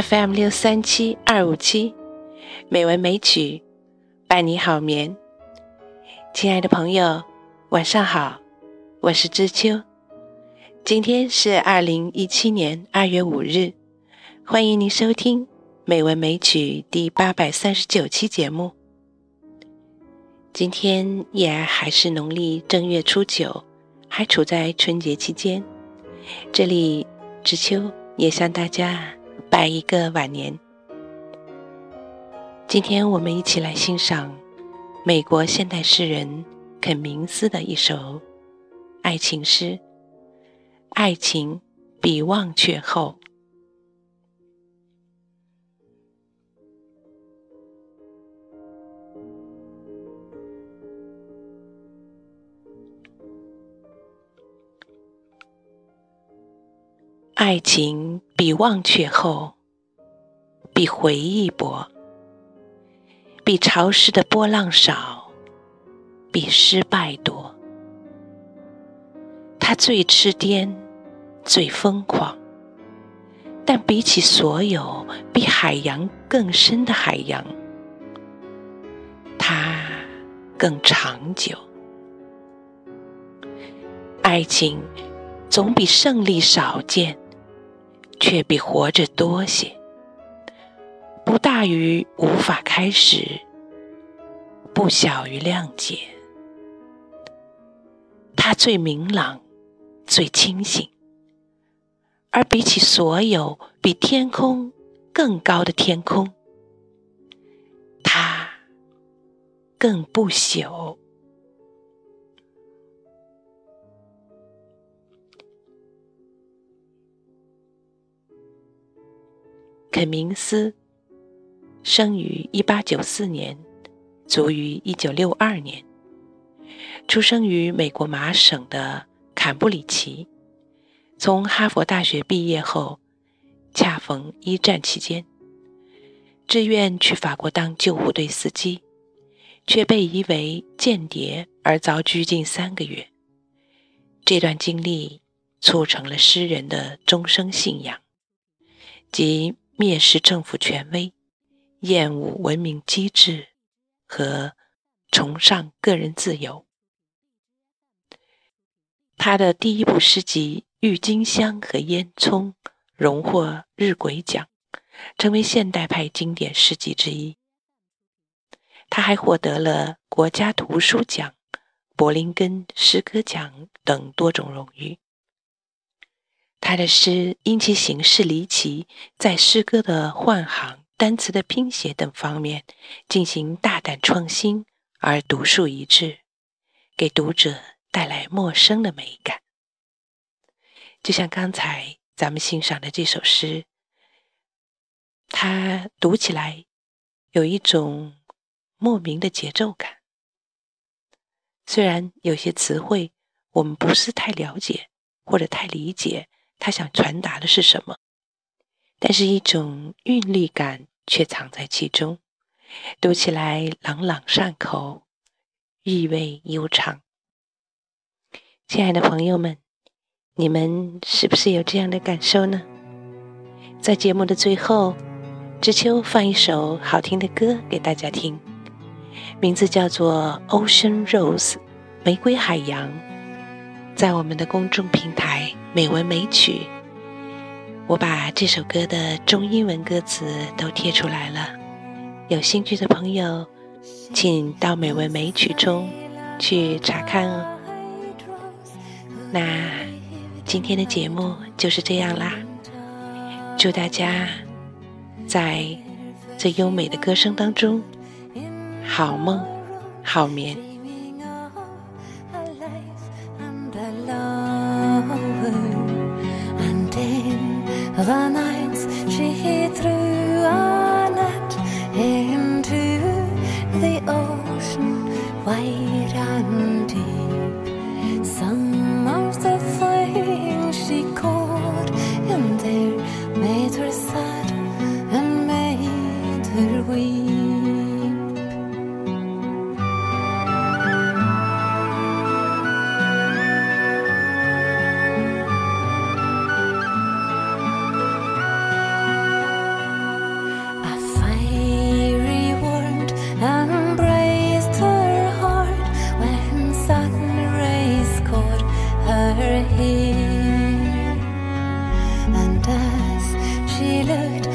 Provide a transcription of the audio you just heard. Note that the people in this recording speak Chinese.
FM 六三七二五七，美文美曲伴你好眠。亲爱的朋友，晚上好，我是知秋。今天是二零一七年二月五日，欢迎您收听《美文美曲》第八百三十九期节目。今天依然还是农历正月初九，还处在春节期间。这里知秋也向大家。拜一个晚年。今天我们一起来欣赏美国现代诗人肯明斯的一首爱情诗《爱情比忘却厚》。爱情比忘却厚，比回忆薄，比潮湿的波浪少，比失败多。它最痴癫，最疯狂，但比起所有比海洋更深的海洋，它更长久。爱情总比胜利少见。却比活着多些，不大于无法开始，不小于谅解。它最明朗，最清醒，而比起所有比天空更高的天空，它更不朽。肯明斯生于一八九四年，卒于一九六二年。出生于美国麻省的坎布里奇。从哈佛大学毕业后，恰逢一战期间，志愿去法国当救护队司机，却被疑为间谍而遭拘禁三个月。这段经历促成了诗人的终生信仰，即。蔑视政府权威，厌恶文明机制，和崇尚个人自由。他的第一部诗集《郁金香和烟囱》荣获日晷奖，成为现代派经典诗集之一。他还获得了国家图书奖、柏林根诗歌奖等多种荣誉。他的诗因其形式离奇，在诗歌的换行、单词的拼写等方面进行大胆创新，而独树一帜，给读者带来陌生的美感。就像刚才咱们欣赏的这首诗，它读起来有一种莫名的节奏感。虽然有些词汇我们不是太了解或者太理解。他想传达的是什么？但是一种韵律感却藏在其中，读起来朗朗上口，意味悠长。亲爱的朋友们，你们是不是有这样的感受呢？在节目的最后，知秋放一首好听的歌给大家听，名字叫做《Ocean Rose》玫瑰海洋，在我们的公众平台。美文美曲，我把这首歌的中英文歌词都贴出来了。有兴趣的朋友，请到美文美曲中去查看哦。那今天的节目就是这样啦，祝大家在这优美的歌声当中好梦好眠。Of The nights she threw She looked